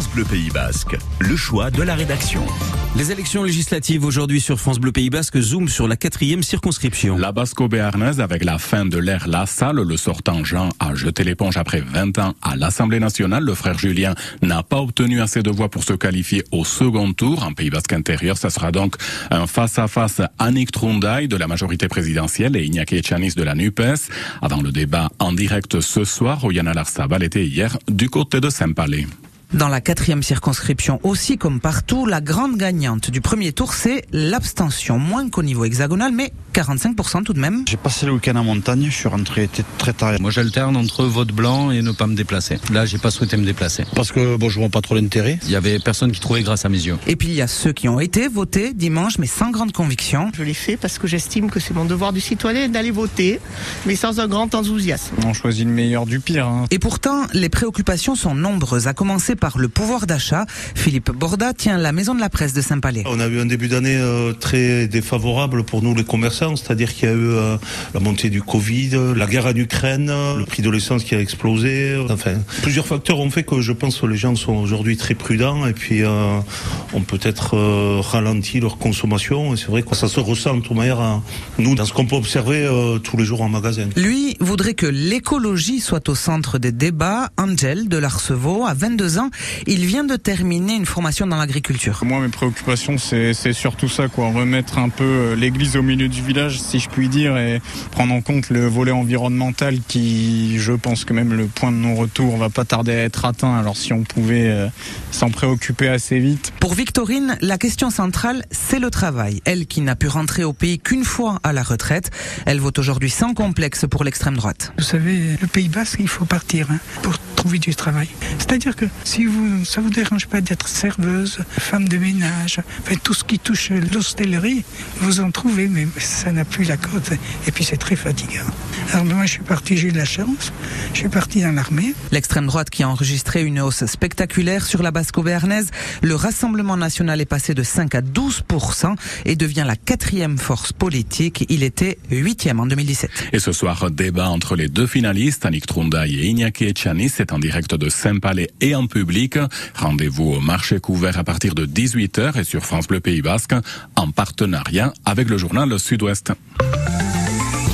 France Bleu Pays Basque, le choix de la rédaction. Les élections législatives aujourd'hui sur France Bleu Pays Basque zoom sur la quatrième circonscription. La Basco-Béarnaise avec la fin de l'ère Lassalle, le sortant Jean a jeté l'éponge après 20 ans à l'Assemblée nationale. Le frère Julien n'a pas obtenu assez de voix pour se qualifier au second tour. En Pays Basque intérieur, ça sera donc un face-à-face Annick Trundaï de la majorité présidentielle et Iñaki Echanis de la NUPES. Avant le débat en direct ce soir, Oyana Larsabal était hier du côté de Saint-Palais. Dans la quatrième circonscription aussi, comme partout, la grande gagnante du premier tour, c'est l'abstention. Moins qu'au niveau hexagonal, mais 45% tout de même. J'ai passé le week-end en montagne, je suis rentré très tard. Moi j'alterne entre vote blanc et ne pas me déplacer. Là j'ai pas souhaité me déplacer. Parce que bon, je vois pas trop l'intérêt. Il y avait personne qui trouvait grâce à mes yeux. Et puis il y a ceux qui ont été votés dimanche, mais sans grande conviction. Je l'ai fait parce que j'estime que c'est mon devoir du citoyen d'aller voter, mais sans un grand enthousiasme. On choisit le meilleur du pire. Hein. Et pourtant, les préoccupations sont nombreuses, à commencer par le pouvoir d'achat. Philippe Borda tient la maison de la presse de Saint-Palais. On a eu un début d'année euh, très défavorable pour nous les commerçants, c'est-à-dire qu'il y a eu euh, la montée du Covid, la guerre en Ukraine, le prix de l'essence qui a explosé. Enfin, plusieurs facteurs ont fait que je pense que les gens sont aujourd'hui très prudents et puis euh, ont peut-être ralenti leur consommation. Et c'est vrai que ça se ressent de toute manière à nous dans ce qu'on peut observer tous les jours en magasin. Lui voudrait que l'écologie soit au centre des débats. Angel de l'Arcevaux, à 22 ans, il vient de terminer une formation dans l'agriculture. Moi, mes préoccupations, c'est surtout ça, quoi. Remettre un peu l'église au milieu du village, si je puis dire, et prendre en compte le volet environnemental qui, je pense que même le point de non-retour va pas tarder à être atteint. Alors si on pouvait euh, s'en préoccuper assez vite. Pour Victorine, la question centrale, c'est le travail. Elle qui n'a pu rentrer au pays qu'une fois à la retraite, elle vote aujourd'hui sans complexe pour l'extrême droite. Vous savez, le Pays Basque, il faut partir hein, pour du travail. C'est-à-dire que si vous, ça vous dérange pas d'être serveuse, femme de ménage, tout ce qui touche l'hostellerie, vous en trouvez, mais ça n'a plus la cote. Et puis c'est très fatigant. Alors moi, je suis parti, j'ai eu de la chance. Je suis parti dans l'armée. L'extrême droite qui a enregistré une hausse spectaculaire sur la Basco-Béarnaise, le Rassemblement national est passé de 5 à 12% et devient la quatrième force politique. Il était huitième en 2017. Et ce soir, débat entre les deux finalistes, Annick Trundaï et Iñaki Echanis. C'est en direct de Saint-Palais et en public. Rendez-vous au marché couvert à partir de 18h et sur France Bleu Pays Basque en partenariat avec le journal Sud-Ouest.